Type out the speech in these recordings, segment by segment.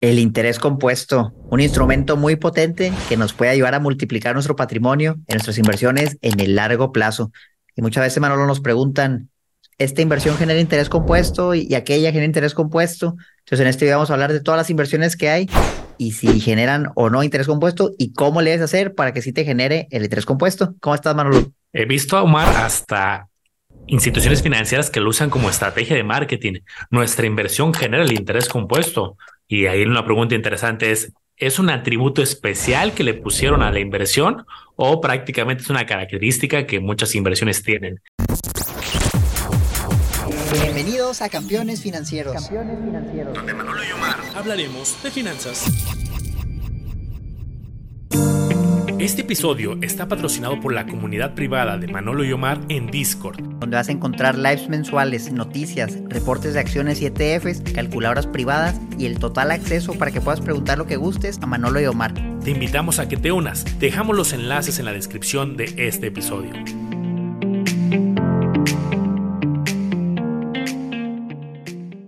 El interés compuesto, un instrumento muy potente que nos puede ayudar a multiplicar nuestro patrimonio en nuestras inversiones en el largo plazo. Y muchas veces, Manolo, nos preguntan, ¿esta inversión genera interés compuesto y, aquella genera interés compuesto? Entonces, en este video vamos a hablar de todas las inversiones que hay y si generan o no interés compuesto y cómo le debes hacer para que sí te genere el interés compuesto. ¿Cómo estás, Manolo? He visto a Omar hasta instituciones financieras que lo usan como estrategia de marketing. Nuestra inversión genera el interés compuesto. Y ahí una pregunta interesante es, ¿es un atributo especial que le pusieron a la inversión o prácticamente es una característica que muchas inversiones tienen? Bienvenidos a Campeones Financieros. Campeones Financieros. Donde Manolo y Omar hablaremos de finanzas. Este episodio está patrocinado por la comunidad privada de Manolo y Omar en Discord, donde vas a encontrar lives mensuales, noticias, reportes de acciones y ETFs, calculadoras privadas y el total acceso para que puedas preguntar lo que gustes a Manolo y Omar. Te invitamos a que te unas. Dejamos los enlaces en la descripción de este episodio.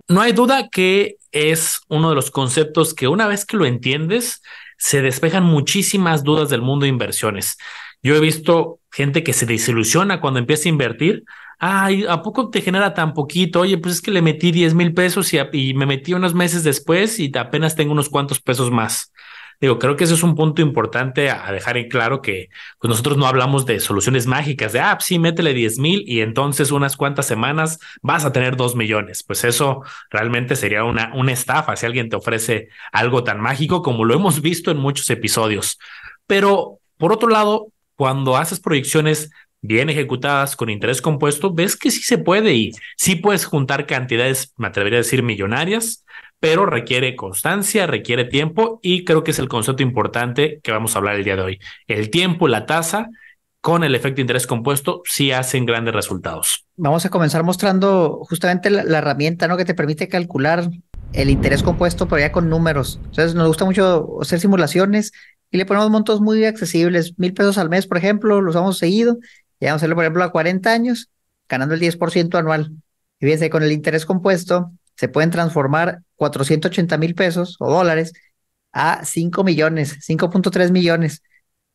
No hay duda que es uno de los conceptos que una vez que lo entiendes, se despejan muchísimas dudas del mundo de inversiones. Yo he visto gente que se desilusiona cuando empieza a invertir. Ay, ¿a poco te genera tan poquito? Oye, pues es que le metí 10 mil pesos y, me metí unos meses después y apenas tengo unos cuantos pesos más. Digo, creo que ese es un punto importante a dejar en claro que pues nosotros no hablamos de soluciones mágicas de, ah, sí, métele 10 mil y entonces unas cuantas semanas vas a tener 2 millones. Pues eso realmente sería una, una estafa si alguien te ofrece algo tan mágico como lo hemos visto en muchos episodios. Pero por otro lado, cuando haces proyecciones bien ejecutadas con interés compuesto, ves que sí se puede y sí puedes juntar cantidades, me atrevería a decir, millonarias pero requiere constancia, requiere tiempo y creo que es el concepto importante que vamos a hablar el día de hoy. El tiempo, la tasa con el efecto de interés compuesto sí hacen grandes resultados. Vamos a comenzar mostrando justamente la, herramienta ¿no? que te permite calcular el interés compuesto, pero ya con números. Entonces nos gusta mucho hacer simulaciones y le ponemos montos muy accesibles, mil pesos al mes, por ejemplo, los vamos seguido, y vamos a hacerlo, por ejemplo, a 40 años, ganando el 10% anual. Y fíjense, con el interés compuesto se pueden transformar 480 mil pesos o dólares a 5 millones, 5.3 millones,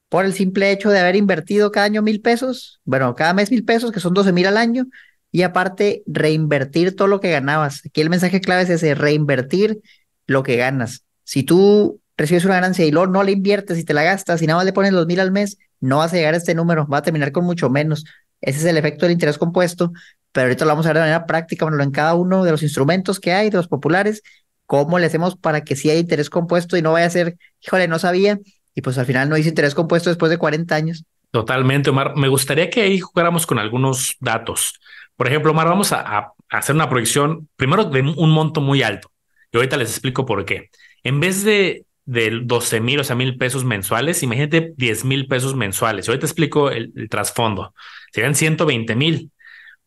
por el simple hecho de haber invertido cada año mil pesos, bueno, cada mes mil pesos, que son 12 mil al año, y aparte reinvertir todo lo que ganabas. Aquí el mensaje clave es ese, reinvertir lo que ganas. Si tú recibes una ganancia y luego no la inviertes y te la gastas y nada más le pones los mil al mes, no vas a llegar a este número, va a terminar con mucho menos. Ese es el efecto del interés compuesto, pero ahorita lo vamos a ver de manera práctica, bueno, en cada uno de los instrumentos que hay, de los populares, cómo le hacemos para que sí haya interés compuesto y no vaya a ser, híjole, no sabía, y pues al final no hice interés compuesto después de 40 años. Totalmente, Omar. Me gustaría que ahí jugáramos con algunos datos. Por ejemplo, Omar, vamos a, hacer una proyección primero de un monto muy alto. Y ahorita les explico por qué. En vez de, de 12 mil, o sea, mil pesos mensuales, imagínate 10 mil pesos mensuales. Y ahorita explico el, el trasfondo. Serían 120 mil.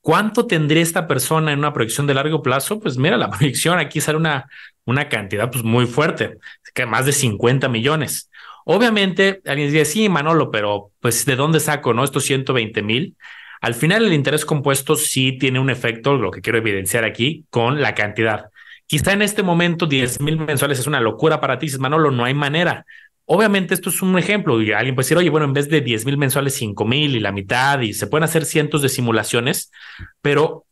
¿Cuánto tendría esta persona en una proyección de largo plazo? Pues mira, la proyección aquí sale una, una cantidad pues muy fuerte, que más de 50 millones. Obviamente, alguien dice, sí, Manolo, pero pues ¿de dónde saco, no? Estos 120 mil. Al final, el interés compuesto sí tiene un efecto, lo que quiero evidenciar aquí, con la cantidad. Quizá en este momento 10 mil mensuales es una locura para ti, dices, Manolo, no hay manera. Obviamente esto es un ejemplo y alguien puede decir, oye, bueno, en vez de 10 mil mensuales, 5 mil y la mitad y se pueden hacer cientos de simulaciones, pero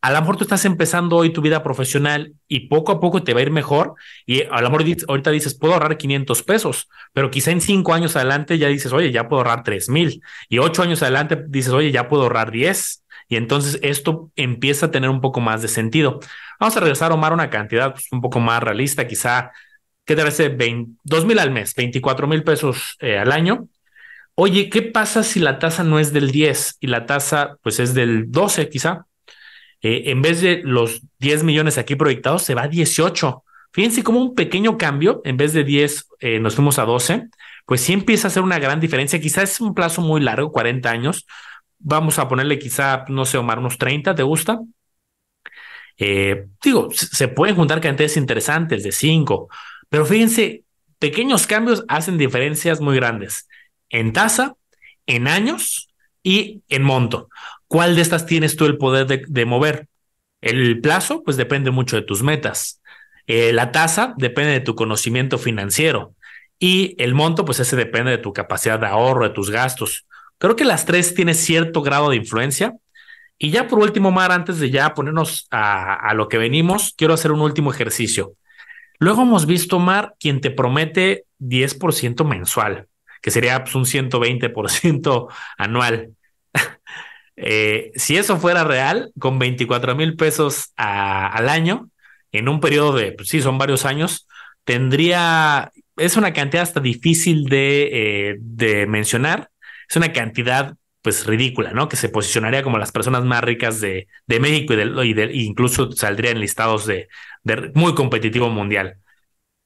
a lo mejor tú estás empezando hoy tu vida profesional y poco a poco te va a ir mejor y a lo mejor ahorita dices, puedo ahorrar 500 pesos, pero quizá en cinco años adelante ya dices, oye, ya puedo ahorrar 3 mil y ocho años adelante dices, oye, ya puedo ahorrar 10 y entonces esto empieza a tener un poco más de sentido. Vamos a regresar, Omar, a una cantidad pues, un poco más realista, quizá ¿qué te parece? 2 mil al mes, 24 mil pesos eh, al año. Oye, ¿qué pasa si la tasa no es del 10 y la tasa pues es del 12 quizá? Eh, en vez de los 10 millones aquí proyectados, se va a 18. Fíjense como un pequeño cambio, en vez de 10 eh, nos fuimos a 12, pues sí empieza a ser una gran diferencia. Quizás es un plazo muy largo, 40 años. Vamos a ponerle quizá, no sé, Omar, unos 30, ¿te gusta? digo, se pueden juntar cantidades interesantes de 5, pero fíjense, pequeños cambios hacen diferencias muy grandes en tasa, en años y en monto. ¿Cuál de estas tienes tú el poder de, mover? El plazo, pues depende mucho de tus metas. Eh, la tasa depende de tu conocimiento financiero y el monto, pues ese depende de tu capacidad de ahorro, de tus gastos. Creo que las tres tienen cierto grado de influencia. Y ya por último, Mar, antes de ya ponernos a, a lo que venimos, quiero hacer un último ejercicio. Luego hemos visto, Mar, quien te promete 10% mensual, que sería pues, un 120% anual. eh, si eso fuera real, con 24 mil pesos al año, en un periodo de, pues sí, son varios años, tendría, es una cantidad hasta difícil de, eh, de mencionar, es una cantidad pues ridícula, ¿no? Que se posicionaría como las personas más ricas de, de México y, de, y de, incluso saldría en listados de, muy competitivo mundial.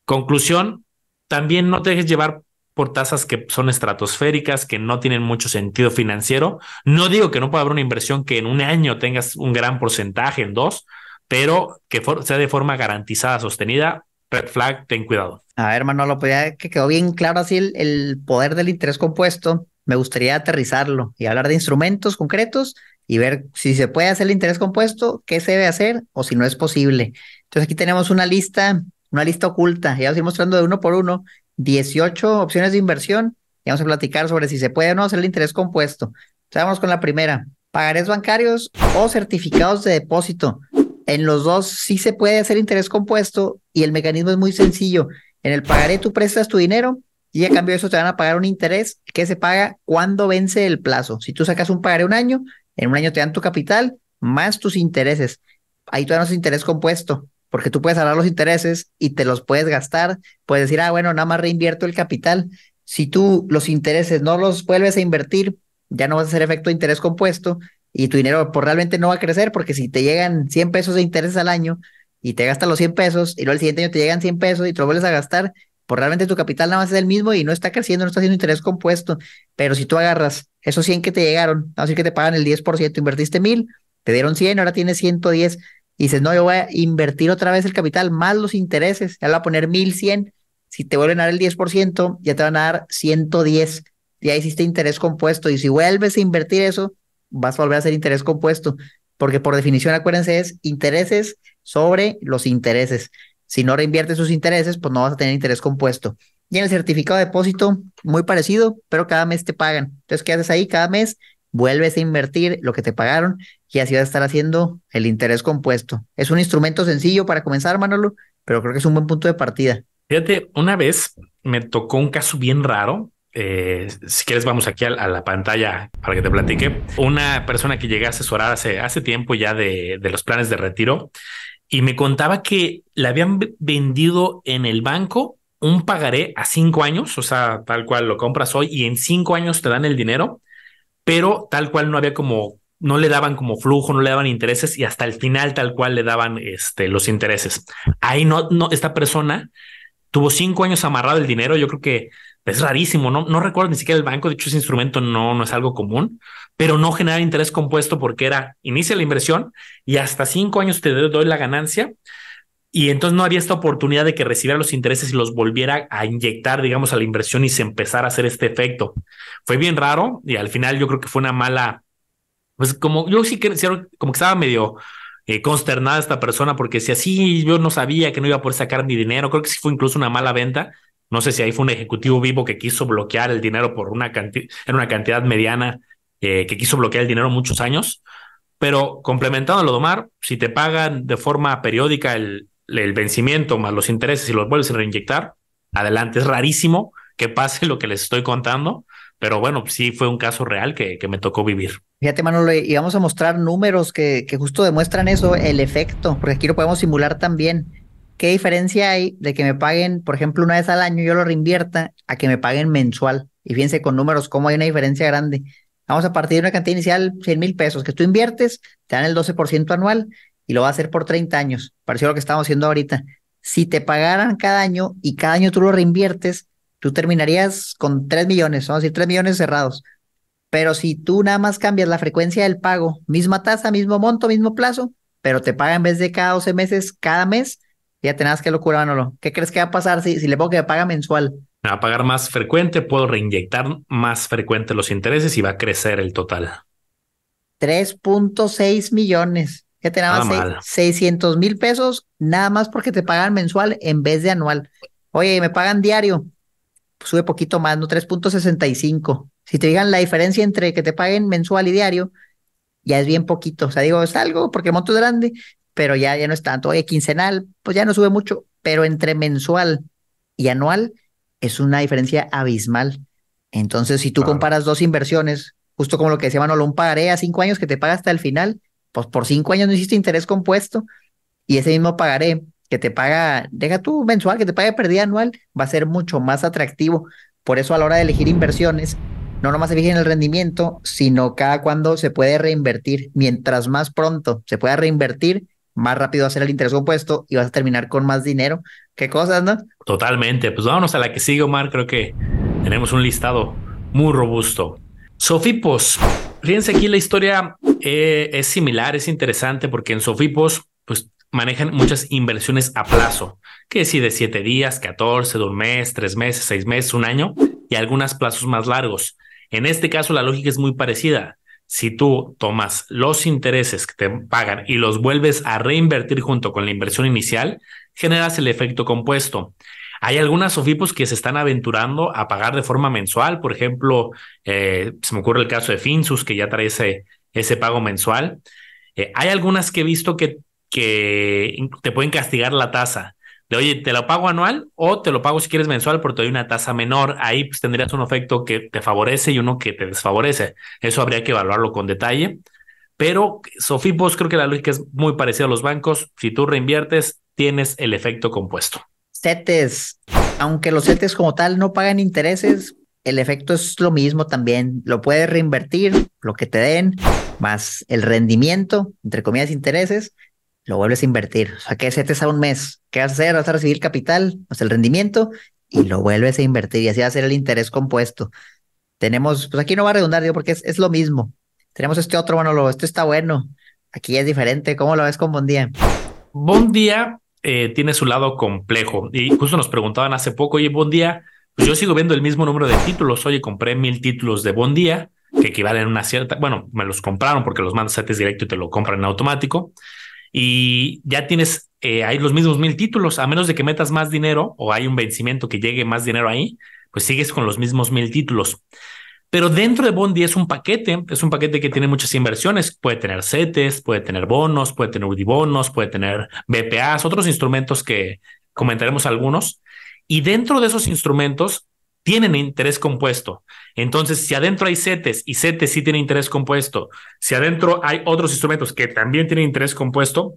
Conclusión, también no te dejes llevar por tasas que son estratosféricas, que no tienen mucho sentido financiero. No digo que no pueda haber una inversión que en un año tengas un gran porcentaje, en dos, pero que sea de forma garantizada, sostenida. Red flag, ten cuidado. A ver, Manolo, pues que quedó bien claro así el, el poder del interés compuesto, me gustaría aterrizarlo y hablar de instrumentos concretos y ver si se puede hacer el interés compuesto, qué se debe hacer o si no es posible. Entonces aquí tenemos una lista, una lista oculta, ya os ir mostrando de uno por uno, 18 opciones de inversión y vamos a platicar sobre si se puede o no hacer el interés compuesto. Entonces vamos con la primera, pagarés bancarios o certificados de depósito. En los dos sí se puede hacer interés compuesto y el mecanismo es muy sencillo. En el pagaré tú prestas tu dinero y a cambio de eso te van a pagar un interés que se paga cuando vence el plazo. Si tú sacas un pagaré un año, en un año te dan tu capital más tus intereses. Ahí tú das interés compuesto, porque tú puedes hablar los intereses y te los puedes gastar. Puedes decir, ah, bueno, nada más reinvierto el capital. Si tú los intereses no los vuelves a invertir, ya no vas a hacer efecto de interés compuesto y tu dinero por realmente no va a crecer, porque si te llegan 100 pesos de intereses al año y te gastas los 100 pesos y luego el siguiente año te llegan 100 pesos y te lo vuelves a gastar, pues realmente tu capital nada más es el mismo y no está creciendo, no está haciendo interés compuesto. Pero si tú agarras esos 100 que te llegaron, vamos a decir que te pagan el 10%, invertiste 1000, te dieron 100, ahora tienes 110, y dices, no, yo voy a invertir otra vez el capital más los intereses, ya voy a poner 1100, si te vuelven a dar el 10%, ya te van a dar 110, ya hiciste interés compuesto, y si vuelves a invertir eso, vas a volver a hacer interés compuesto, porque por definición, acuérdense, es intereses sobre los intereses. Si no reinviertes sus intereses, pues no vas a tener interés compuesto. Y en el certificado de depósito, muy parecido, pero cada mes te pagan. Entonces, ¿qué haces ahí? Cada mes vuelves a invertir lo que te pagaron y así vas a estar haciendo el interés compuesto. Es un instrumento sencillo para comenzar, Manolo, pero creo que es un buen punto de partida. Fíjate, una vez me tocó un caso bien raro. Eh, si quieres, vamos aquí a, la pantalla para que te platique. Una persona que llegué a asesorar hace, hace tiempo ya de, de los planes de retiro y me contaba que le habían vendido en el banco un pagaré a cinco años, o sea, tal cual lo compras hoy y en cinco años te dan el dinero, pero tal cual no había como, no le daban como flujo, no le daban intereses y hasta el final tal cual le daban este, los intereses. Ahí no, no, esta persona tuvo cinco años amarrado el dinero, yo creo que es rarísimo, no, no recuerdo ni siquiera el banco, de hecho ese instrumento no, no es algo común, pero no generar interés compuesto porque era inicia la inversión y hasta cinco años te doy la ganancia. Y entonces no había esta oportunidad de que recibiera los intereses y los volviera a inyectar, digamos, a la inversión y se empezara a hacer este efecto. Fue bien raro y al final yo creo que fue una mala, pues como yo sí que como que estaba medio eh, consternada esta persona porque si así yo no sabía que no iba a poder sacar mi dinero, creo que sí fue incluso una mala venta. No sé si ahí fue un ejecutivo vivo que quiso bloquear el dinero por una cantidad, en una cantidad mediana eh, que quiso bloquear el dinero muchos años. Pero complementando lo de Omar, si te pagan de forma periódica el, el vencimiento más los intereses y los vuelves a reinyectar, adelante. Es rarísimo que pase lo que les estoy contando, pero bueno, sí fue un caso real que, que me tocó vivir. Fíjate, Manolo, y vamos a mostrar números que, que justo demuestran eso, el efecto, porque aquí lo podemos simular también. ¿Qué diferencia hay de que me paguen, por ejemplo, una vez al año, yo lo reinvierta, a que me paguen mensual? Y fíjense con números cómo hay una diferencia grande. Vamos a partir de una cantidad inicial, 100 mil pesos, que tú inviertes, te dan el 12% anual y lo va a hacer por 30 años, parecido a lo que estamos haciendo ahorita. Si te pagaran cada año y cada año tú lo reinviertes, tú terminarías con 3 millones, vamos a decir 3 millones cerrados. Pero si tú nada más cambias la frecuencia del pago, misma tasa, mismo monto, mismo plazo, pero te paga en vez de cada 12 meses, cada mes, ya tenás que locura, Manolo. ¿Qué crees que va a pasar si, si le pongo que me paga mensual? a pagar más frecuente, puedo reinyectar más frecuente los intereses y va a crecer el total. 3.6 millones. Ya te daban 600 mil pesos nada más porque te pagan mensual en vez de anual. Oye, me pagan diario, sube poquito más, ¿no? 3.65. Si te digan la diferencia entre que te paguen mensual y diario, ya es bien poquito. O sea, digo, es algo porque el monto es grande, pero ya, ya no es tanto. Oye, quincenal, pues ya no sube mucho, pero entre mensual y anual es una diferencia abismal. Entonces, si tú comparas dos inversiones, justo como lo que decía Manolo, un pagaré a cinco años que te paga hasta el final, pues por cinco años no hiciste interés compuesto y ese mismo pagaré que te paga, deja tú mensual, que te pague pérdida anual, va a ser mucho más atractivo. Por eso a la hora de elegir inversiones, no nomás se fijen en el rendimiento, sino cada cuando se puede reinvertir. Mientras más pronto se pueda reinvertir, más rápido va a ser el interés compuesto y vas a terminar con más dinero. ¿Qué cosas, no? Totalmente. Pues vámonos a la que sigue, Omar. Creo que tenemos un listado muy robusto. Sofipos. Fíjense aquí la historia eh, es similar, es interesante porque en Sofipos, pues manejan muchas inversiones a plazo, que si de siete días, 14, de un mes, tres meses, seis meses, un año y algunas plazos más largos. En este caso, la lógica es muy parecida. Si tú tomas los intereses que te pagan y los vuelves a reinvertir junto con la inversión inicial, generas el efecto compuesto. Hay algunas SOFIPOS que se están aventurando a pagar de forma mensual. Por ejemplo, eh, se me ocurre el caso de Finsus, que ya trae ese, pago mensual. Eh, hay algunas que he visto que te pueden castigar la tasa. De oye, te lo pago anual o te lo pago si quieres mensual, pero te doy una tasa menor. Ahí pues, tendrías un efecto que te favorece y uno que te desfavorece. Eso habría que evaluarlo con detalle. Pero Sofipos creo que la lógica es muy parecida a los bancos. Si tú reinviertes, tienes el efecto compuesto. CETES, aunque los CETES como tal no pagan intereses, el efecto es lo mismo también. Lo puedes reinvertir, lo que te den, más el rendimiento, entre comillas, intereses, lo vuelves a invertir. O sea, que setes a un mes. ¿Qué vas a hacer? Vas a recibir capital, o sea, el rendimiento, y lo vuelves a invertir. Y así va a ser el interés compuesto. Tenemos, pues aquí no va a redundar, digo, porque es, lo mismo. Tenemos este otro, bueno, lo, este está bueno. Aquí es diferente. ¿Cómo lo ves con? Bondía eh, tiene su lado complejo. Y justo nos preguntaban hace poco, oye, Bondía, pues yo sigo viendo el mismo número de títulos. Oye, compré mil títulos de Bondía, que equivalen a una cierta, bueno, me los compraron porque los mandas CETES directo y te lo compran en automático y ya tienes eh, ahí los mismos mil títulos, a menos de que metas más dinero o hay un vencimiento que llegue más dinero ahí, pues sigues con los mismos mil títulos. Pero dentro de Bondi es un paquete, es un paquete que tiene muchas inversiones, puede tener CETES, puede tener bonos, puede tener UDIBonos, puede tener BPAs, otros instrumentos que comentaremos algunos. Y dentro de esos instrumentos tienen interés compuesto. Entonces, si adentro hay CETES y CETES sí tiene interés compuesto, si adentro hay otros instrumentos que también tienen interés compuesto,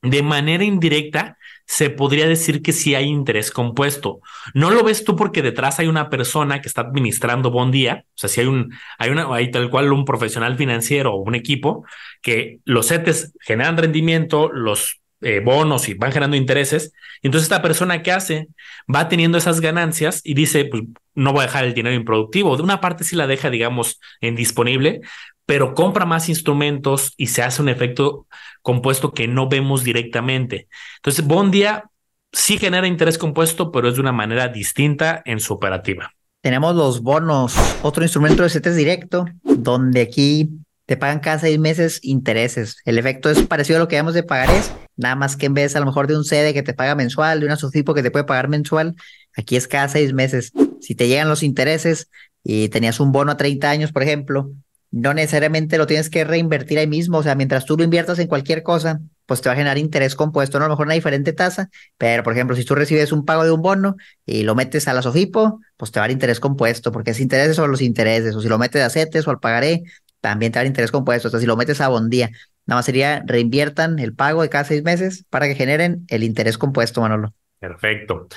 de manera indirecta se podría decir que sí hay interés compuesto. No lo ves tú porque detrás hay una persona que está administrando Bondía, o sea, si hay un, hay una, hay tal cual un profesional financiero o un equipo que los CETES generan rendimiento, los eh, bonos y van generando intereses. Y entonces esta persona que hace va teniendo esas ganancias y dice, pues no voy a dejar el dinero improductivo. De una parte sí la deja, digamos, en disponible, pero compra más instrumentos y se hace un efecto compuesto que no vemos directamente. Entonces, Bondia sí genera interés compuesto, pero es de una manera distinta en su operativa. Tenemos los bonos, otro instrumento de CETES directo, donde aquí te pagan cada seis meses intereses. El efecto es parecido a lo que llamamos de pagares, nada más que en vez a lo mejor de un CD que te paga mensual, de una SUFIPO que te puede pagar mensual, aquí es cada seis meses. Si te llegan los intereses y tenías un bono a 30 años, por ejemplo, no necesariamente lo tienes que reinvertir ahí mismo. O sea, mientras tú lo inviertas en cualquier cosa, pues te va a generar interés compuesto, ¿no? a lo mejor una diferente tasa, pero por ejemplo, si tú recibes un pago de un bono y lo metes a la SOFIPO, pues te va a dar interés compuesto, porque es intereses sobre los intereses, o si lo metes a CETES o al pagaré, también te va a dar interés compuesto. O sea, si lo metes a Bondía, nada más sería reinviertan el pago de cada seis meses para que generen el interés compuesto, Manolo. Perfecto.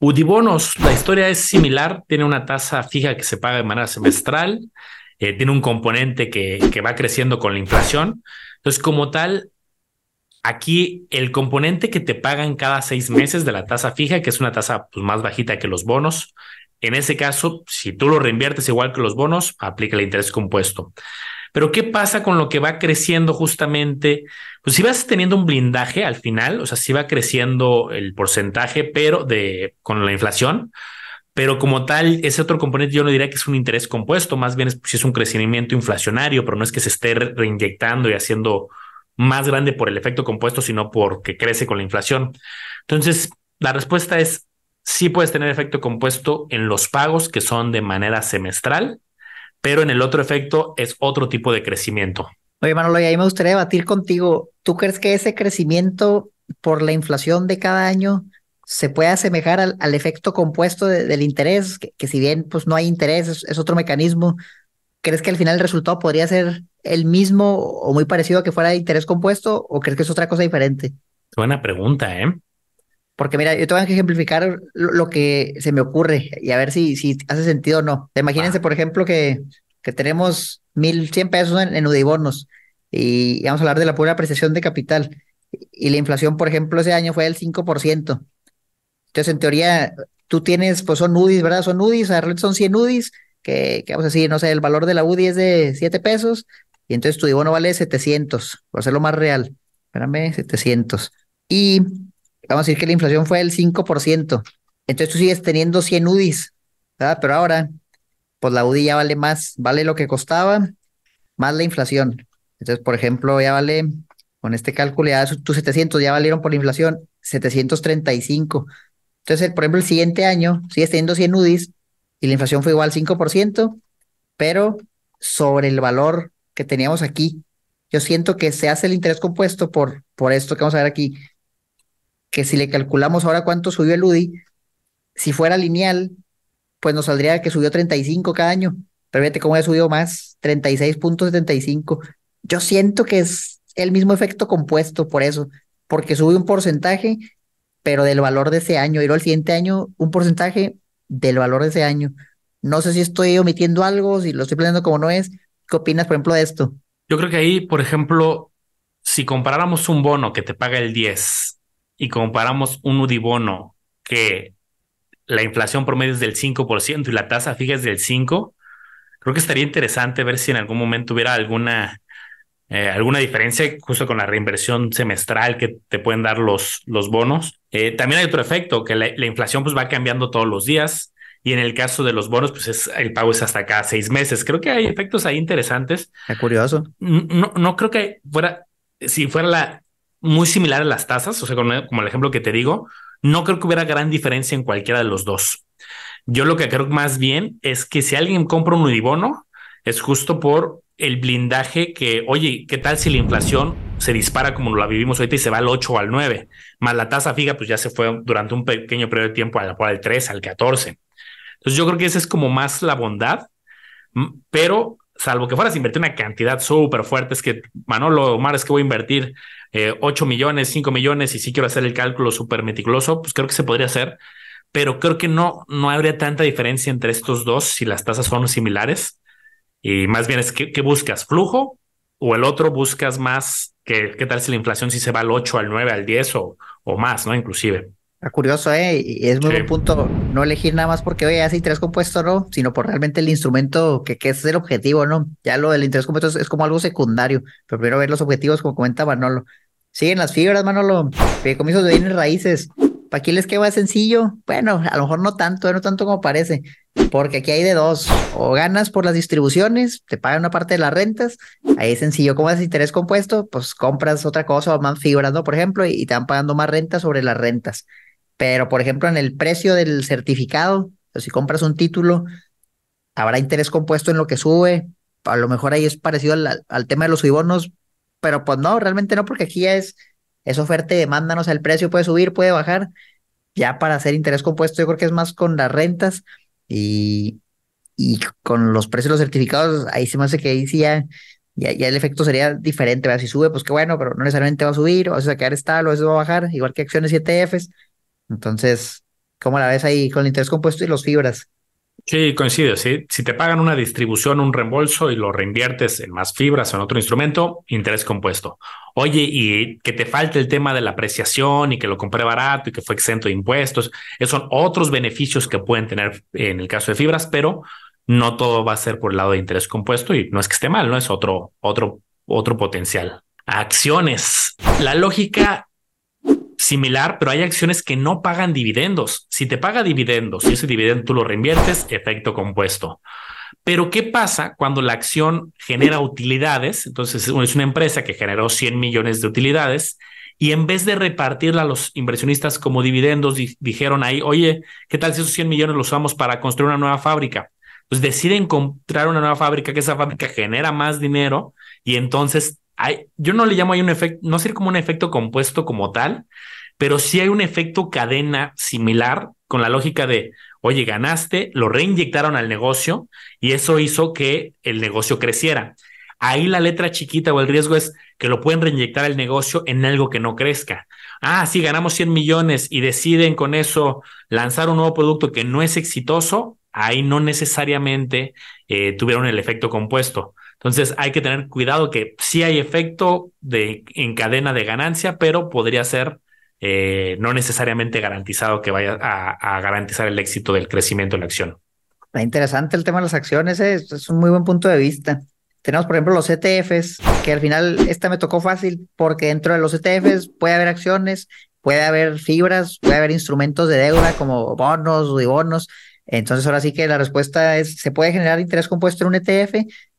Udibonos, la historia es similar, tiene una tasa fija que se paga de manera semestral, eh, tiene un componente que, va creciendo con la inflación. Entonces, como tal, Aquí el componente que te pagan cada seis meses de la tasa fija, que es una tasa pues, más bajita que los bonos, en ese caso, si tú lo reinviertes igual que los bonos, aplica el interés compuesto. Pero ¿qué pasa con lo que va creciendo justamente? Pues si vas teniendo un blindaje al final, o sea, si va creciendo el porcentaje, pero de con la inflación, pero como tal, ese otro componente yo no diría que es un interés compuesto, más bien es, pues, es un crecimiento inflacionario, pero no es que se esté reinyectando y haciendo más grande por el efecto compuesto, sino porque crece con la inflación. Entonces, la respuesta es sí puedes tener efecto compuesto en los pagos que son de manera semestral, pero en el otro efecto es otro tipo de crecimiento. Oye, Manolo, y ahí me gustaría debatir contigo. ¿Tú crees que ese crecimiento por la inflación de cada año se puede asemejar al, efecto compuesto del interés? Que, si bien pues no hay interés, es, otro mecanismo. ¿Crees que al final el resultado podría ser el mismo o muy parecido a que fuera de interés compuesto o crees que es otra cosa diferente? Buena pregunta, ¿eh? Porque mira, yo te voy a ejemplificar lo, que se me ocurre y a ver si, si hace sentido o no. Imagínense, por ejemplo, que, que tenemos mil cien pesos en, en Udibonos y vamos a hablar de la pura apreciación de capital. Y la inflación, por ejemplo, ese año fue del 5%. Entonces, en teoría, tú tienes, pues son UDIs, ¿verdad? Son UDIs, son 100 UDIs, que, vamos a decir, no sé, el valor de la UDI es de 7 pesos, y entonces tu Udibono vale 700, por hacerlo más real. Espérame, 700. Y vamos a decir que la inflación fue del 5%. Entonces tú sigues teniendo 100 UDIs, ¿verdad? Pero ahora, pues la UDI ya vale más, vale lo que costaba, más la inflación. Entonces, por ejemplo, ya vale, con este cálculo, ya tus 700 ya valieron por la inflación 735. Entonces, por ejemplo, el siguiente año sigues teniendo 100 UDIs y la inflación fue igual 5%, pero sobre el valor que teníamos aquí. Yo siento que se hace el interés compuesto por, por esto que vamos a ver aquí, que si le calculamos ahora cuánto subió el UDI, si fuera lineal, pues nos saldría que subió 35 cada año. Pero fíjate cómo ha subido más, 36.75. Yo siento que es el mismo efecto compuesto por eso, porque sube un porcentaje, pero del valor de ese año, luego el siguiente año un porcentaje del valor de ese año. No sé si estoy omitiendo algo, si lo estoy planteando como no es. ¿Qué opinas, por ejemplo, de esto? Yo creo que ahí, por ejemplo, si comparáramos un bono que te paga el 10 y comparamos un UDIBono que la inflación promedio es del 5% y la tasa fija es del 5%, creo que estaría interesante ver si en algún momento hubiera alguna eh, alguna diferencia justo con la reinversión semestral que te pueden dar los, los bonos. Eh, también hay otro efecto, que la, inflación pues va cambiando todos los días y en el caso de los bonos pues es, el pago es hasta cada seis meses. Creo que hay efectos ahí interesantes. Es curioso. No, no creo que fuera, si fuera la, muy similar a las tasas, o sea, como, como el ejemplo que te digo, no creo que hubiera gran diferencia en cualquiera de los dos. Yo lo que creo más bien es que si alguien compra un unibono, es justo por el blindaje que, oye, ¿qué tal si la inflación se dispara como la vivimos ahorita y se va al 8 o al 9? Más la tasa fija, pues ya se fue durante un pequeño periodo de tiempo al, al 3, al 14. Entonces yo creo que esa es como más la bondad, pero salvo que fueras a invertir una cantidad súper fuerte, es que Manolo, Omar, es que voy a invertir eh, 8 millones, 5 millones y si quiero hacer el cálculo súper meticuloso, pues creo que se podría hacer, pero creo que no, no habría tanta diferencia entre estos dos si las tasas son similares. Y más bien es ¿qué, buscas? ¿Flujo? ¿O el otro buscas más? que ¿Qué tal si la inflación si se va al 8, al 9, al 10 o, o más, ¿no? Inclusive. Está curioso, ¿eh? Y es muy buen punto no elegir nada más porque, oye, hace interés compuesto, ¿no? Sino por realmente el instrumento que, que es el objetivo, ¿no? Ya lo del interés compuesto es, como algo secundario, pero primero ver los objetivos, como comenta Manolo. Siguen las fibras, Manolo, comienzos de bienes raíces. ¿Para quién les queda sencillo? Bueno, a lo mejor no tanto, no tanto como parece, porque aquí hay de dos, o ganas por las distribuciones, te pagan una parte de las rentas, ahí es sencillo, ¿cómo es interés compuesto? Pues compras otra cosa o más fibras, ¿no? Por ejemplo, y, te van pagando más rentas sobre las rentas. Pero, por ejemplo, en el precio del certificado, si compras un título, habrá interés compuesto en lo que sube, a lo mejor ahí es parecido al, tema de los subibonos, pero pues no, realmente no, porque aquí ya es es oferta y demanda, no sea, el precio puede subir, puede bajar. Ya para hacer interés compuesto, yo creo que es más con las rentas y, y con los precios de los certificados, ahí se me hace que ahí sí ya, ya, el efecto sería diferente. Si sube, pues qué bueno, pero no necesariamente va a subir, o va a quedar estable, o va a bajar, igual que acciones y ETFs. Entonces, ¿cómo la ves ahí con el interés compuesto y los fibras? Sí, coincide. ¿sí? Si te pagan una distribución, un reembolso y lo reinviertes en más fibras o en otro instrumento, interés compuesto. Oye, y que te falte el tema de la apreciación y que lo compré barato y que fue exento de impuestos, esos son otros beneficios que pueden tener en el caso de fibras, pero no todo va a ser por el lado de interés compuesto y no es que esté mal, no es otro, otro, otro potencial. Acciones. La lógica similar, pero hay acciones que no pagan dividendos. Si te paga dividendos y ese dividendo tú lo reinviertes, efecto compuesto. Pero ¿qué pasa cuando la acción genera utilidades? Entonces es una empresa que generó 100 millones de utilidades y en vez de repartirla a los inversionistas como dividendos, dijeron ahí, oye, ¿qué tal si esos 100 millones los usamos para construir una nueva fábrica? Pues deciden comprar una nueva fábrica, que esa fábrica genera más dinero y entonces yo no le llamo ahí un efecto, no sé como un efecto compuesto como tal, pero sí hay un efecto cadena similar con la lógica de, oye, ganaste, lo reinyectaron al negocio y eso hizo que el negocio creciera. Ahí la letra chiquita o el riesgo es que lo pueden reinyectar al negocio en algo que no crezca. Ah, sí, ganamos 100 millones y deciden con eso lanzar un nuevo producto que no es exitoso, ahí no necesariamente eh, tuvieron el efecto compuesto. Entonces hay que tener cuidado que sí hay efecto de, en cadena de ganancia, pero podría ser eh, no necesariamente garantizado que vaya a, garantizar el éxito del crecimiento de la acción. Está interesante el tema de las acciones, eh, es un muy buen punto de vista. Tenemos, por ejemplo, los ETFs, que al final esta me tocó fácil porque dentro de los ETFs puede haber acciones, puede haber fibras, puede haber instrumentos de deuda como bonos y bonos. Entonces, ahora sí que la respuesta es, ¿se puede generar interés compuesto en un ETF?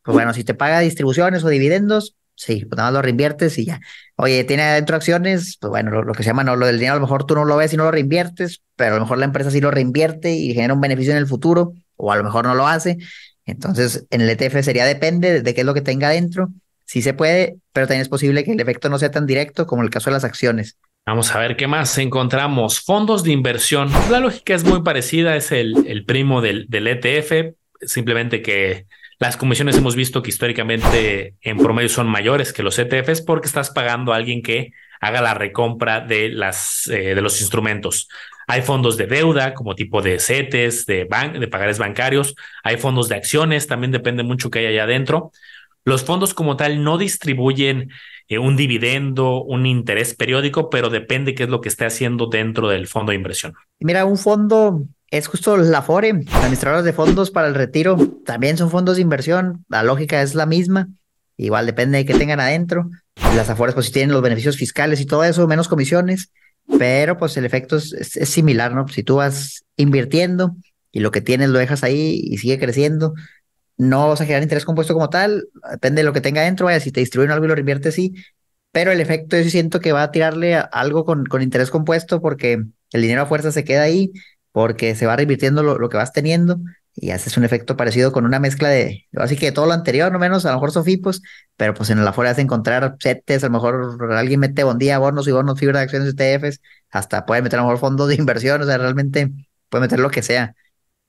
Pues bueno, si te paga distribuciones o dividendos, sí, pues nada más lo reinviertes y ya. Oye, tiene adentro acciones, pues bueno, lo, que se llama, no, lo del dinero a lo mejor tú no lo ves y no lo reinviertes, pero a lo mejor la empresa sí lo reinvierte y genera un beneficio en el futuro, o a lo mejor no lo hace. Entonces, en el ETF sería depende de qué es lo que tenga adentro. Sí se puede, pero también es posible que el efecto no sea tan directo como el caso de las acciones. Vamos a ver qué más encontramos. Fondos de inversión. La lógica es muy parecida, es el, el primo del, del ETF, simplemente que las comisiones hemos visto que históricamente en promedio son mayores que los ETFs porque estás pagando a alguien que haga la recompra de, las, eh, de los instrumentos. Hay fondos de deuda como tipo de CETES, de, de pagares bancarios. Hay fondos de acciones, también depende mucho que hay allá adentro. Los fondos como tal no distribuyen eh, un dividendo, un interés periódico, pero depende qué es lo que esté haciendo dentro del fondo de inversión. Mira, un fondo es justo la FORE, administradores de fondos para el retiro, también son fondos de inversión, la lógica es la misma, igual depende de qué tengan adentro. Las Afores pues sí tienen los beneficios fiscales y todo eso, menos comisiones, pero pues el efecto es, similar, ¿no? Si tú vas invirtiendo y lo que tienes lo dejas ahí y sigue creciendo, no vas a generar interés compuesto como tal, depende de lo que tenga adentro, vaya, si te distribuyen algo y lo reinviertes, sí, pero el efecto yo siento que va a tirarle algo con, con interés compuesto porque el dinero a fuerza se queda ahí porque se va reinvirtiendo lo, que vas teniendo y haces un efecto parecido con una mezcla de, así que todo lo anterior, no menos, a lo mejor sofipos, pero pues en la fuera vas a encontrar setes, a lo mejor alguien mete bondía, bonos y bonos, fibra de acciones ETFs, hasta puede meter a lo mejor fondos de inversión, o sea, realmente puede meter lo que sea.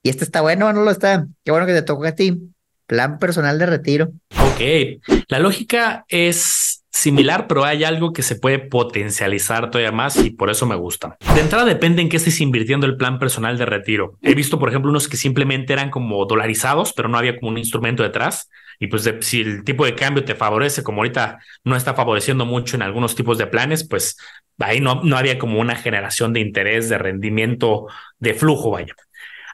Y este está bueno, no lo está. Qué bueno que te tocó a ti. Plan personal de retiro. Ok, la lógica es similar, pero hay algo que se puede potencializar todavía más y por eso me gusta. De entrada depende en qué estés invirtiendo el plan personal de retiro. He visto, por ejemplo, unos que simplemente eran como dolarizados, pero no había como un instrumento detrás. Y pues si el tipo de cambio te favorece, como ahorita no está favoreciendo mucho en algunos tipos de planes, pues ahí no, no había como una generación de interés, de rendimiento, de flujo, vaya.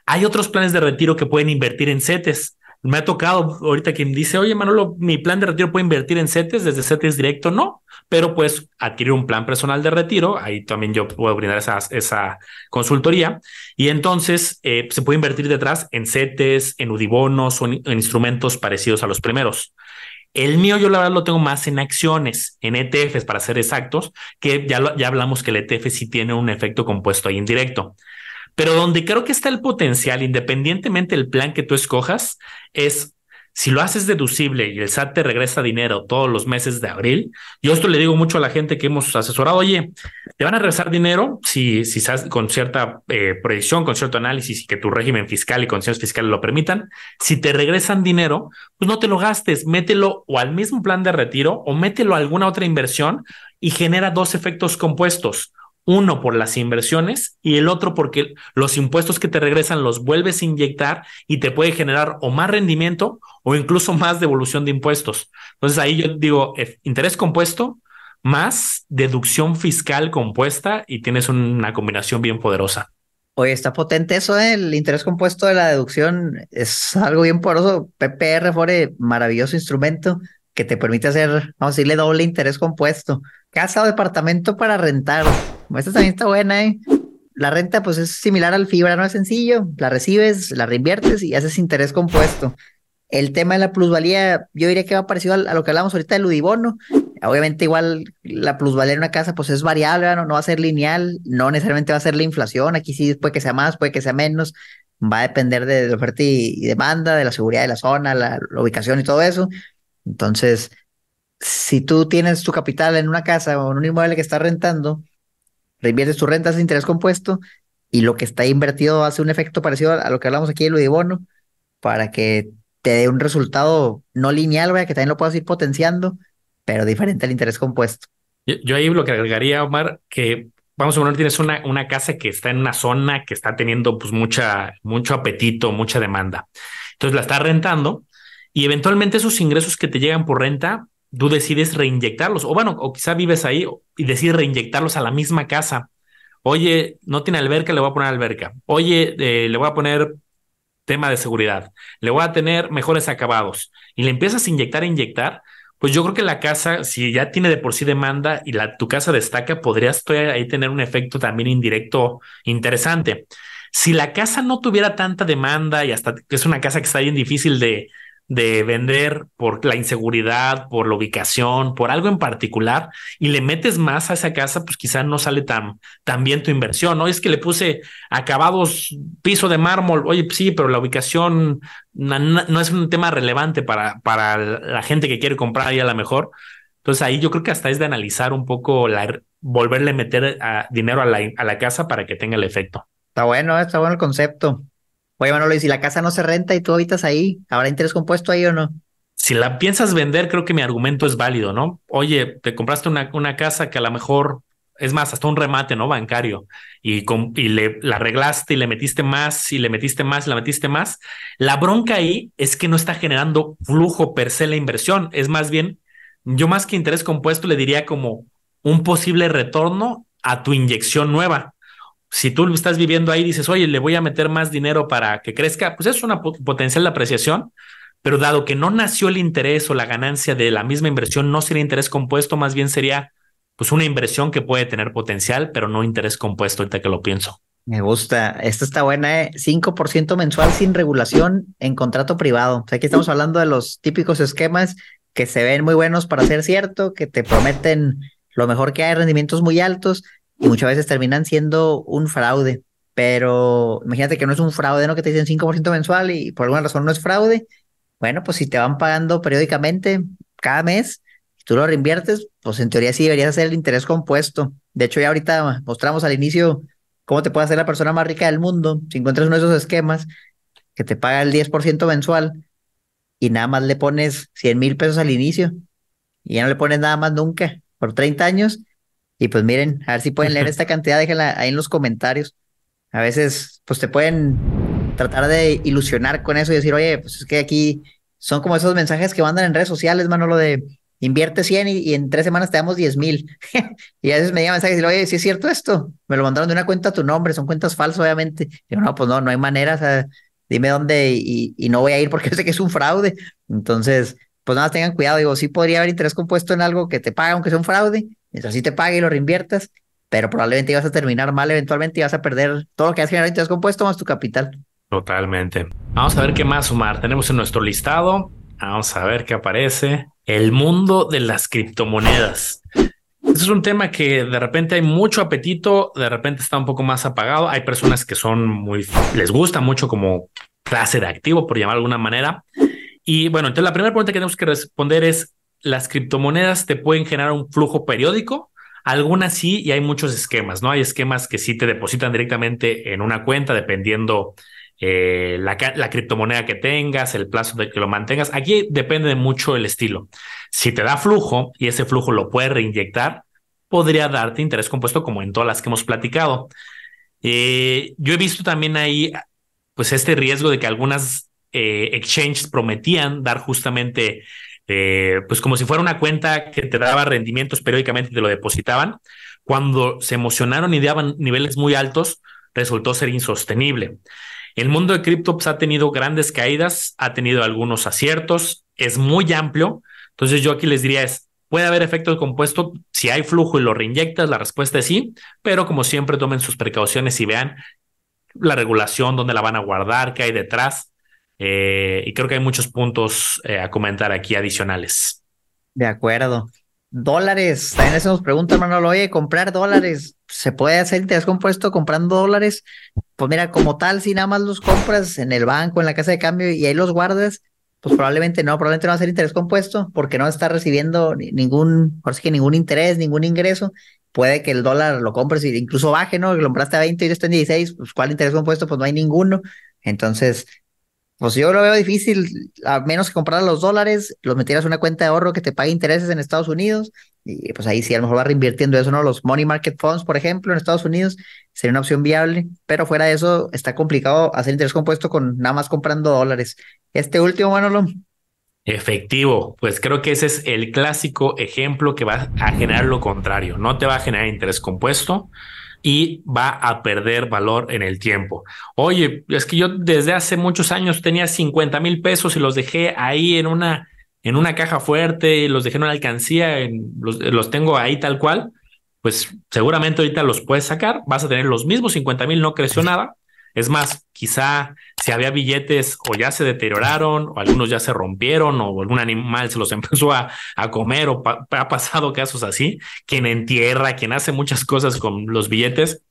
Hay otros planes de retiro que pueden invertir en CETES me ha tocado ahorita quien dice, oye Manolo, mi plan de retiro puede invertir en CETES, desde CETES directo no, pero puedes adquirir un plan personal de retiro, ahí también yo puedo brindar esa, esa consultoría, y entonces eh, se puede invertir detrás en CETES, en UDIBONOS o en, instrumentos parecidos a los primeros. El mío yo la verdad lo tengo más en acciones, en ETFs para ser exactos, que ya, ya hablamos que el ETF sí tiene un efecto compuesto ahí indirecto. Pero donde creo que está el potencial, independientemente del plan que tú escojas, es si lo haces deducible y el SAT te regresa dinero todos los meses de abril, yo esto le digo mucho a la gente que hemos asesorado, oye, te van a regresar dinero si, si con cierta eh, proyección, con cierto análisis y que tu régimen fiscal y condiciones fiscales lo permitan. Si te regresan dinero, pues no te lo gastes, mételo o al mismo plan de retiro o mételo a alguna otra inversión y genera dos efectos compuestos uno por las inversiones y el otro porque los impuestos que te regresan los vuelves a inyectar y te puede generar o más rendimiento o incluso más devolución de impuestos. Entonces ahí yo digo, eh, interés compuesto más deducción fiscal compuesta y tienes una combinación bien poderosa. Oye, está potente eso, ¿eh? el interés compuesto de la deducción es algo bien poderoso. PPR fue maravilloso instrumento que te permite hacer, vamos a decirle, doble interés compuesto. Casa o departamento para rentar. Esta también está buena, ¿eh? La renta, pues es similar al fibra, no es sencillo. La recibes, la reinviertes y haces interés compuesto. El tema de la plusvalía, yo diría que va parecido a, lo que hablamos ahorita del Udibono. Obviamente, igual la plusvalía en una casa, pues es variable, ¿no? no va a ser lineal, no necesariamente va a ser la inflación. Aquí sí puede que sea más, puede que sea menos. Va a depender de la oferta y, demanda, de la seguridad de la zona, la, ubicación y todo eso. Entonces, si tú tienes tu capital en una casa o en un inmueble que estás rentando, reinviertes tu renta de interés compuesto y lo que está invertido hace un efecto parecido a lo que hablamos aquí del Udibono para que te dé un resultado no lineal, que también lo puedas ir potenciando, pero diferente al interés compuesto. Yo, ahí lo que agregaría, Omar, que vamos a poner, tienes una, una casa que está en una zona que está teniendo pues mucha, mucho apetito, mucha demanda. Entonces la estás rentando y eventualmente esos ingresos que te llegan por renta, tú decides reinyectarlos, o bueno, o quizá vives ahí y decides reinyectarlos a la misma casa. Oye, no tiene alberca, le voy a poner alberca. Oye, eh, le voy a poner tema de seguridad. Le voy a tener mejores acabados. Y le empiezas a inyectar, a inyectar, pues yo creo que la casa, si ya tiene de por sí demanda y la, tu casa destaca, podrías ahí tener un efecto también indirecto interesante. Si la casa no tuviera tanta demanda y hasta que es una casa que está bien difícil de, de vender por la inseguridad, por la ubicación, por algo en particular, y le metes más a esa casa, pues quizás no sale tan, bien tu inversión, ¿no? Es que le puse acabados, piso de mármol, oye, sí, pero la ubicación no, es un tema relevante para, para la gente que quiere comprar ahí a la mejor. Entonces ahí yo creo que hasta es de analizar un poco, la, volverle a meter dinero a la, a la casa para que tenga el efecto. Está bueno, está bueno el concepto. Oye, Manolo, y si la casa no se renta y tú habitas ahí, ¿habrá interés compuesto ahí o no? Si la piensas vender, creo que mi argumento es válido, ¿no? Oye, te compraste una, una casa que a lo mejor es más, hasta un remate, ¿no? Bancario, y, con, y le la arreglaste y le metiste más, y le metiste más, y la metiste más. La bronca ahí es que no está generando flujo per se la inversión. Es más bien, yo más que interés compuesto le diría como un posible retorno a tu inyección nueva si tú estás viviendo ahí dices, oye, le voy a meter más dinero para que crezca, pues es una potencial de apreciación, pero dado que no nació el interés o la ganancia de la misma inversión, no sería interés compuesto, más bien sería pues una inversión que puede tener potencial, pero no interés compuesto, ahorita que lo pienso. Me gusta, esta está buena, ¿eh? 5% mensual sin regulación en contrato privado. O sea, aquí estamos hablando de los típicos esquemas que se ven muy buenos para ser cierto, que te prometen lo mejor que hay, rendimientos muy altos, y muchas veces terminan siendo un fraude. Pero imagínate que no es un fraude, ¿no? Que te dicen 5% mensual y por alguna razón no es fraude. Bueno, pues si te van pagando periódicamente cada mes, y tú lo reinviertes, pues en teoría sí deberías hacer el interés compuesto. De hecho, ya ahorita mostramos al inicio cómo te puede hacer la persona más rica del mundo. Si encuentras uno de esos esquemas que te paga el 10% mensual y nada más le pones 100 mil pesos al inicio y ya no le pones nada más nunca por 30 años, y pues miren, a ver si pueden leer esta cantidad, déjenla ahí en los comentarios. A veces, pues te pueden tratar de ilusionar con eso y decir, oye, pues es que aquí son como esos mensajes que mandan en redes sociales, mano, lo de invierte 100 y, en tres semanas te damos 10 mil. y a veces me llegan mensajes y digo, oye, si es cierto esto, me lo mandaron de una cuenta a tu nombre, son cuentas falsas, obviamente. Y digo, no, pues no, no hay manera, o sea, dime dónde y, y no voy a ir porque sé que es un fraude. Entonces, pues nada, tengan cuidado, digo, sí podría haber interés compuesto en algo que te paga aunque sea un fraude, mientras sí te pague y lo reinviertas, pero probablemente ibas a terminar mal eventualmente y vas a perder todo lo que has generado interés compuesto más tu capital. Totalmente. Vamos a ver qué más, Omar. Tenemos en nuestro listado. Vamos a ver qué aparece. El mundo de las criptomonedas. Este es un tema que de repente hay mucho apetito, de repente está un poco más apagado. Hay personas que son muy, les gusta mucho como clase de activo, por llamar de alguna manera. Y bueno, entonces la primera pregunta que tenemos que responder es, las criptomonedas te pueden generar un flujo periódico. Algunas sí, y hay muchos esquemas, ¿no? Hay esquemas que sí te depositan directamente en una cuenta, dependiendo eh, la, criptomoneda que tengas, el plazo de que lo mantengas. Aquí depende de mucho el estilo. Si te da flujo y ese flujo lo puedes reinyectar, podría darte interés compuesto como en todas las que hemos platicado. Eh, yo he visto también ahí, pues, este riesgo de que algunas eh, exchanges prometían dar justamente eh, pues como si fuera una cuenta que te daba rendimientos periódicamente te lo depositaban. Cuando se emocionaron y daban niveles muy altos, resultó ser insostenible. El mundo de cripto pues, ha tenido grandes caídas, ha tenido algunos aciertos, es muy amplio. Entonces yo aquí les diría es, puede haber efecto compuesto si hay flujo y lo reinyectas, la respuesta es sí, pero como siempre tomen sus precauciones y vean la regulación, dónde la van a guardar, qué hay detrás Eh, y creo que hay muchos puntos eh, a comentar aquí adicionales. De acuerdo. Dólares, también se nos pregunta, oye, comprar dólares, ¿se puede hacer interés compuesto comprando dólares? Pues mira, como tal, si nada más los compras en el banco, en la casa de cambio y ahí los guardas, pues probablemente no, probablemente no va a ser interés compuesto porque no está recibiendo ningún, por que ningún interés, ningún ingreso. Puede que el dólar lo compres y incluso baje, ¿no? Que lo compraste a 20 y está en 16, pues ¿cuál interés compuesto? Pues no hay ninguno. Entonces, pues yo lo veo difícil, a menos que comprar los dólares, los metieras en una cuenta de ahorro que te pague intereses en Estados Unidos, y pues ahí sí a lo mejor va reinvirtiendo eso, ¿no? Los money market funds, por ejemplo, en Estados Unidos, sería una opción viable, pero fuera de eso está complicado hacer interés compuesto con nada más comprando dólares. Este último, Manolo. Efectivo, pues creo que ese es el clásico ejemplo que va a generar lo contrario, no te va a generar interés compuesto, y va a perder valor en el tiempo. Oye, es que yo desde hace muchos años tenía 50 mil pesos y los dejé ahí en una, en una caja fuerte, los dejé en una alcancía, los, los tengo ahí tal cual. Pues seguramente ahorita los puedes sacar, vas a tener los mismos 50 mil, no creció nada, es más, quizá si había billetes o ya se deterioraron o algunos ya se rompieron o algún animal se los empezó a, comer o ha pasado casos así, quien entierra, quien hace muchas cosas con los billetes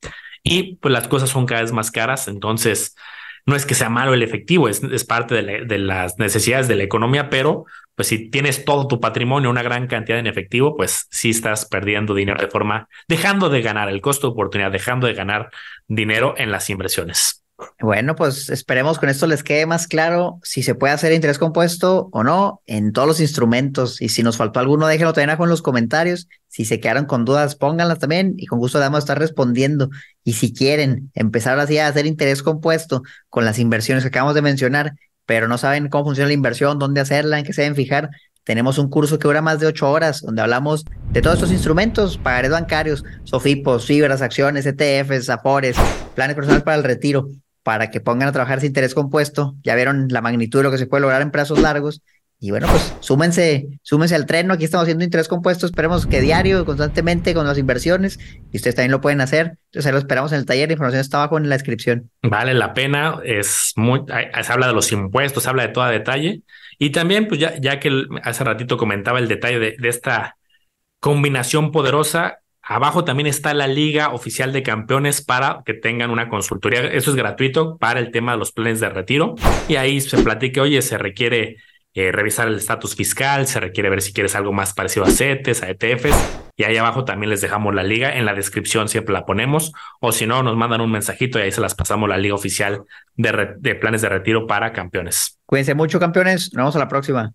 y pues las cosas son cada vez más caras. Entonces, no es que sea malo el efectivo, es, parte de, de, las necesidades de la economía, pero pues si tienes todo tu patrimonio, una gran cantidad en efectivo, pues sí estás perdiendo dinero de forma, dejando de ganar el costo de oportunidad, dejando de ganar dinero en las inversiones. Bueno, pues esperemos con esto les quede más claro si se puede hacer interés compuesto o no en todos los instrumentos. Y si nos faltó alguno, déjenlo también abajo en los comentarios. Si se quedaron con dudas, pónganlas también y con gusto vamos a estar respondiendo. Y si quieren empezar así a hacer interés compuesto con las inversiones que acabamos de mencionar, pero no saben cómo funciona la inversión, dónde hacerla, en qué se deben fijar, tenemos un curso que dura más de ocho horas, donde hablamos de todos estos instrumentos, pagares bancarios, sofipos, fibras, acciones, ETFs, afores, planes personales para el retiro, para que pongan a trabajar ese interés compuesto. Ya vieron la magnitud de lo que se puede lograr en plazos largos. Y bueno, pues súmense, súmense al tren. Aquí estamos haciendo interés compuesto. Esperemos que diario, constantemente con las inversiones. Y ustedes también lo pueden hacer. Entonces lo esperamos en el taller. La información está abajo en la descripción. Vale la pena. Es muy, se habla de los impuestos, se habla de todo detalle. Y también, pues ya, ya que hace ratito comentaba el detalle de, de esta combinación poderosa, Abajo también está la Liga Oficial de Campeones para que tengan una consultoría. Eso es gratuito para el tema de los planes de retiro. Y ahí se platique, oye, se requiere eh, revisar el estatus fiscal, se requiere ver si quieres algo más parecido a CETES, a ETFs. Y ahí abajo también les dejamos la liga. En la descripción siempre la ponemos. O si no, nos mandan un mensajito y ahí se las pasamos la Liga Oficial de, de Planes de Retiro para Campeones. Cuídense mucho, campeones. Nos vemos a la próxima.